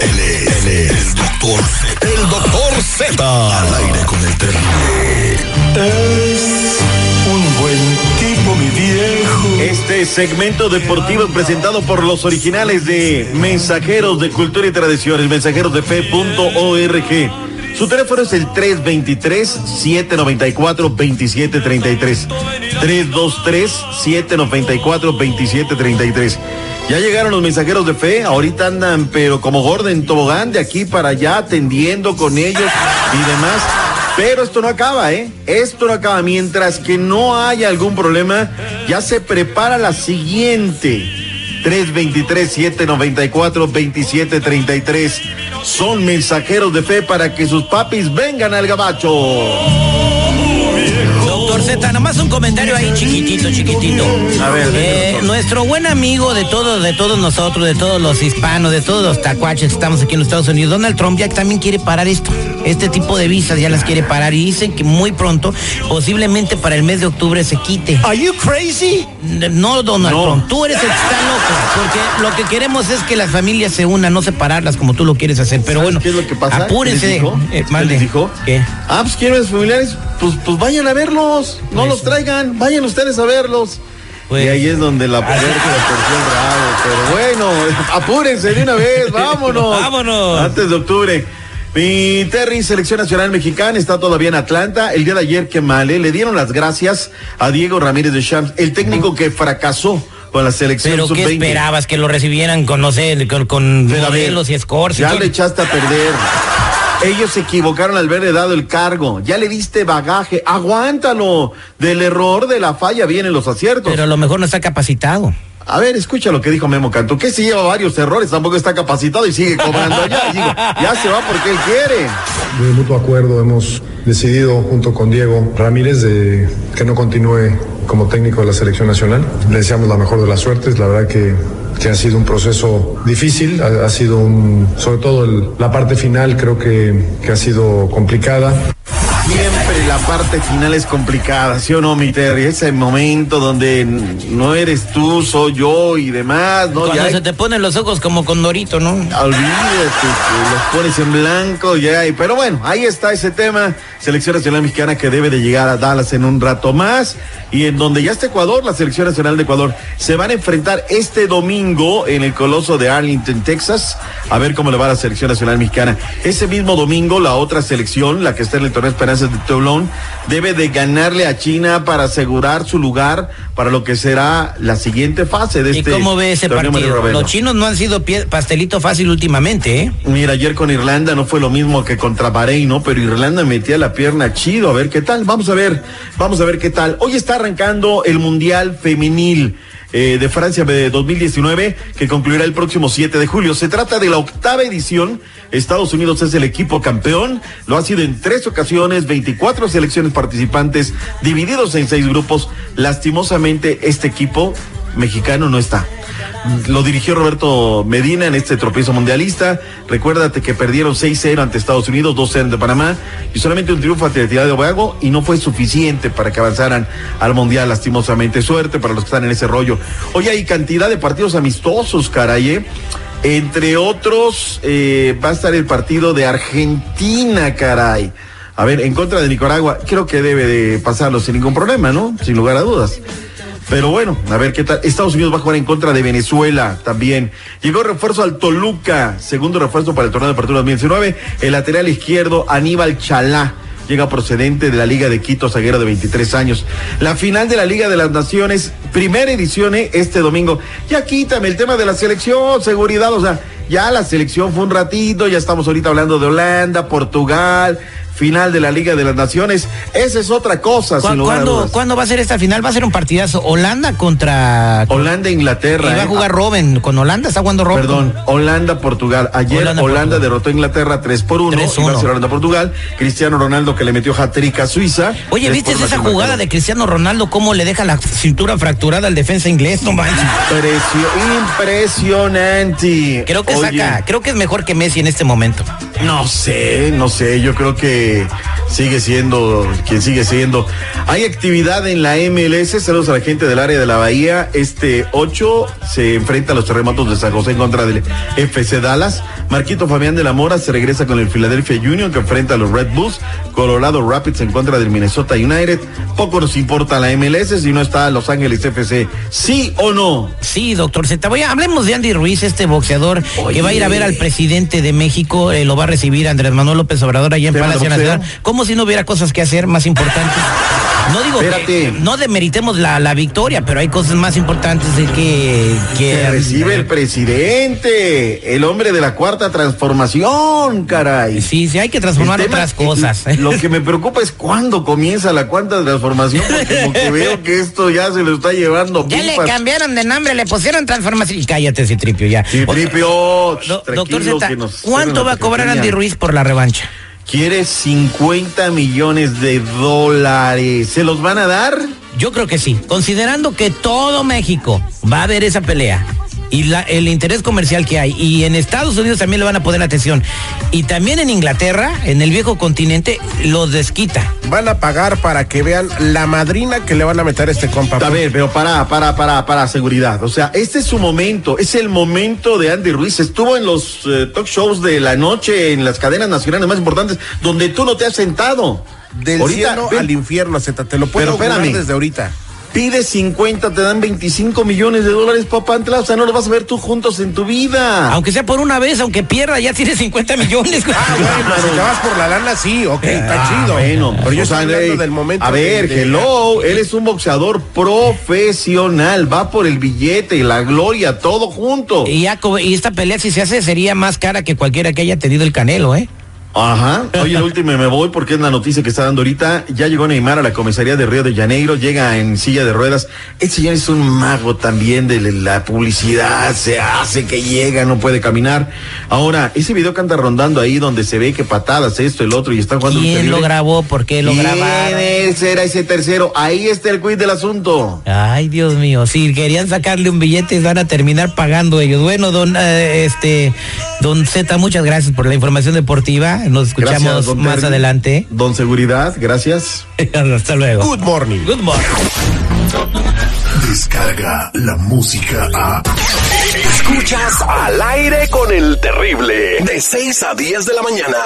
Él es, él es el doctor Z. El doctor Z. Al aire con el terrible. Es un buen tipo, mi viejo. Este segmento deportivo es presentado por los originales de Mensajeros de Cultura y Tradiciones, mensajeros de fe.org. Su teléfono es el 323-794-2733. 323-794-2733. Ya llegaron los mensajeros de fe, ahorita andan pero como gorda en tobogán de aquí para allá atendiendo con ellos y demás. Pero esto no acaba, ¿eh? Esto no acaba. Mientras que no haya algún problema, ya se prepara la siguiente. 323-794-2733. Son mensajeros de fe para que sus papis vengan al gabacho. Doctor Z, nomás un comentario ahí chiquitito, chiquitito. A ver, Eh, nuestro buen amigo de todos, de todos nosotros, de todos los hispanos, de todos los tacuaches que estamos aquí en los Estados Unidos, Donald Trump ya también quiere parar esto. Este tipo de visas ya las quiere parar y dicen que muy pronto, posiblemente para el mes de octubre, se quite. Are you crazy? No, Donald No. Trump, tú eres el que está loco, porque lo que queremos es que las familias se unan, no separarlas como tú lo quieres hacer. Pero ¿Sabes bueno, ¿Qué es lo que pasa? apúrense. ¿Qué les dijo? Eh, ¿Qué les dijo? ¿Qué? Ah, pues familiares, pues, pues vayan a verlos, no los traigan, vayan ustedes a verlos. Pues- y ahí es donde la puerta Así- la torció el rabo, pero bueno, apúrense de una vez, vámonos. Vámonos. Antes de octubre. Mi Terry, selección nacional mexicana, está todavía en Atlanta. El día de ayer, que male, le dieron las gracias a Diego Ramírez de Champs, el técnico que fracasó con la selección Pero ¿qué sub-20. esperabas? Que lo recibieran con, no sé, con, con ver, modelos y escorts. Ya le echaste a perder. Ellos se equivocaron al haberle dado el cargo. Ya le diste bagaje. Aguántalo. Del error, de la falla, vienen los aciertos. Pero a lo mejor no está capacitado. A ver, escucha lo que dijo Memo Cantú, que si lleva varios errores, tampoco está capacitado y sigue cobrando allá. Y digo, ya se va porque él quiere. De mutuo acuerdo hemos decidido junto con Diego Ramírez de que no continúe como técnico de la selección nacional. Le deseamos la mejor de las suertes. La verdad que, que ha sido un proceso difícil, ha, sido un, sobre todo la parte final creo que, que ha sido complicada. La parte final es complicada, ¿sí o no, mi Terry? Ese momento donde no eres tú, soy yo y demás, ¿no? Cuando Ya se te ponen los ojos como con Dorito, ¿no? Olvídate, los pones en blanco ya. y- Pero bueno, ahí está ese tema. Selección Nacional Mexicana que debe de llegar a Dallas en un rato más. Y en donde ya está Ecuador, la Selección Nacional de Ecuador, se van a enfrentar este domingo en el Coloso de Arlington, Texas. A ver cómo le va a la Selección Nacional Mexicana. Ese mismo domingo, la otra selección, la que está en el torneo Esperanzas de Toulon, debe de ganarle a China para asegurar su lugar para lo que será la siguiente fase de ¿Y este cómo ve ese partido? Los chinos no han sido pie- pastelito fácil últimamente, ¿eh? Mira, ayer con Irlanda no fue lo mismo que contra Bahrein, ¿no? Pero Irlanda metía la pierna chido, a ver qué tal. Vamos a ver, vamos a ver qué tal. Hoy está arrancando el Mundial Femenil. Eh, de Francia de 2019 que concluirá el próximo 7 de julio. Se trata de la octava edición. Estados Unidos es el equipo campeón. Lo ha sido en tres ocasiones, 24 selecciones participantes divididos en seis grupos. Lastimosamente este equipo mexicano no está. Lo dirigió Roberto Medina en este tropiezo mundialista. Recuérdate que perdieron 6-0 ante Estados Unidos, 2-0 ante Panamá y solamente un triunfo ante Trinidad de Tobago y no fue suficiente para que avanzaran al mundial lastimosamente. Suerte para los que están en ese rollo. Hoy hay cantidad de partidos amistosos, caray. ¿eh? Entre otros, eh, va a estar el partido de Argentina, caray. A ver, en contra de Nicaragua, creo que debe de pasarlo sin ningún problema, ¿no? Sin lugar a dudas. Pero bueno, a ver qué tal. Estados Unidos va a jugar en contra de Venezuela también. Llegó refuerzo al Toluca, segundo refuerzo para el torneo de apertura 2019. El lateral izquierdo, Aníbal Chalá. Llega procedente de la Liga de Quito, zaguero de 23 años. La final de la Liga de las Naciones, primera edición eh, este domingo. Ya quítame el tema de la selección, seguridad, o sea, ya la selección fue un ratito, ya estamos ahorita hablando de Holanda, Portugal, final de la Liga de las Naciones. Esa es otra cosa, ¿Cu- sin ¿Cuándo, va a ser esta final? Va a ser un partidazo. Holanda contra. Holanda, Y Inglaterra. va a eh. jugar Robin con Holanda. ¿Está jugando Robin? Perdón, Holanda, Portugal. Ayer Holanda, Holanda, Portugal. derrotó a Inglaterra 3 por 1. 3-1. Iba a ser Holanda, Portugal. Cristiano Ronaldo que le metió hat-trick a Suiza. Oye, ¿viste esa jugada de Cristiano Ronaldo? ¿Cómo le deja la cintura fracturada al defensa inglés? No manches. Impresio- impresionante. Creo que Oye, saca, creo que es mejor que Messi en este momento. No sé, no sé, yo creo que sigue siendo quien sigue siendo. Hay actividad en la MLS, saludos a la gente del área de la Bahía. Este 8 se enfrenta a los terremotos de San José en contra del FC Dallas. Marquito Fabián de la Mora se regresa con el Philadelphia Union que enfrenta a los Red Bulls. Colorado Rapids en contra del Minnesota United. Poco nos importa la MLS si no está Los Ángeles FC. ¿Sí o no? Sí, doctor Z. Voy a, hablemos de Andy Ruiz, este boxeador que va a ir a ver al presidente de México, eh, lo va a recibir Andrés Manuel López Obrador allá en Palacio. Nacional, como si no hubiera cosas que hacer más importantes. No digo que no demeritemos la, la victoria, pero hay cosas más importantes de que, recibe el presidente, el hombre de la cuarta transformación, caray. Sí, sí, hay que transformar tema- otras cosas. Lo que me preocupa es cuándo comienza la cuarta transformación, porque como que veo que esto ya se lo está llevando Ya le cambiaron de nombre, le pusieron transformación. Y cállate, Citripio, ya. Citripio, Do- doctor Z, ¿cuánto va a cobrar. Andy Ruiz por la revancha? Quiere 50 millones de dólares. ¿Se los van a dar? Yo creo que sí, considerando que todo México va a ver esa pelea y la- el interés comercial que hay y en Estados Unidos también le van a poner atención y también en Inglaterra, en el viejo continente, los desquita. Van a pagar para que vean la madrina que le van a meter a este compa. A ver, pero para, para, para, para seguridad. O sea, este es su momento, es el momento de Andy Ruiz. Estuvo en los eh, talk shows de la noche, en las cadenas nacionales más importantes, donde tú no te has sentado. Del Ahorita, cielo ven, al infierno, Z, te lo puedo Pero espérame. desde ahorita. Pide 50, te dan 25 millones de dólares, papá Antla. O sea, no los vas a ver tú juntos en tu vida. Aunque sea por una vez, aunque pierda, ya tiene 50 millones. Ah, bueno, si te vas por la lana, sí, ok, está Ah, chido. Bueno, pero yo o sea, estoy hablando eh, del momento. A ver, de- hello, él es un boxeador profesional, va por el billete y la gloria, todo junto. Y, ya y esta pelea, si se hace, sería más cara que cualquiera que haya tenido el Canelo, ¿eh? Ajá. Oye, la última y me voy porque es la noticia que está dando ahorita. Ya llegó Neymar a la comisaría de Río de Janeiro, llega en silla de ruedas. El señor es un mago también de la publicidad, se hace que llega, no puede caminar. Ahora, ese video que anda rondando ahí donde se ve que patadas, esto, el otro, y están jugando ¿Quién lo grabó? ¿Por qué lo ¿Quién grabaron? era ese tercero? Ahí está el quiz del asunto. Ay, Dios mío, si querían sacarle un billete, van a terminar pagando ellos. Bueno, don, eh, este, don Z, muchas gracias por la información deportiva. Nos escuchamos Gracias, don más Terry. adelante. Don Seguridad, gracias. Hasta luego. Good morning. Good morning. Descarga la música a. Escuchas al aire con el terrible. De 6 a 10 de la mañana.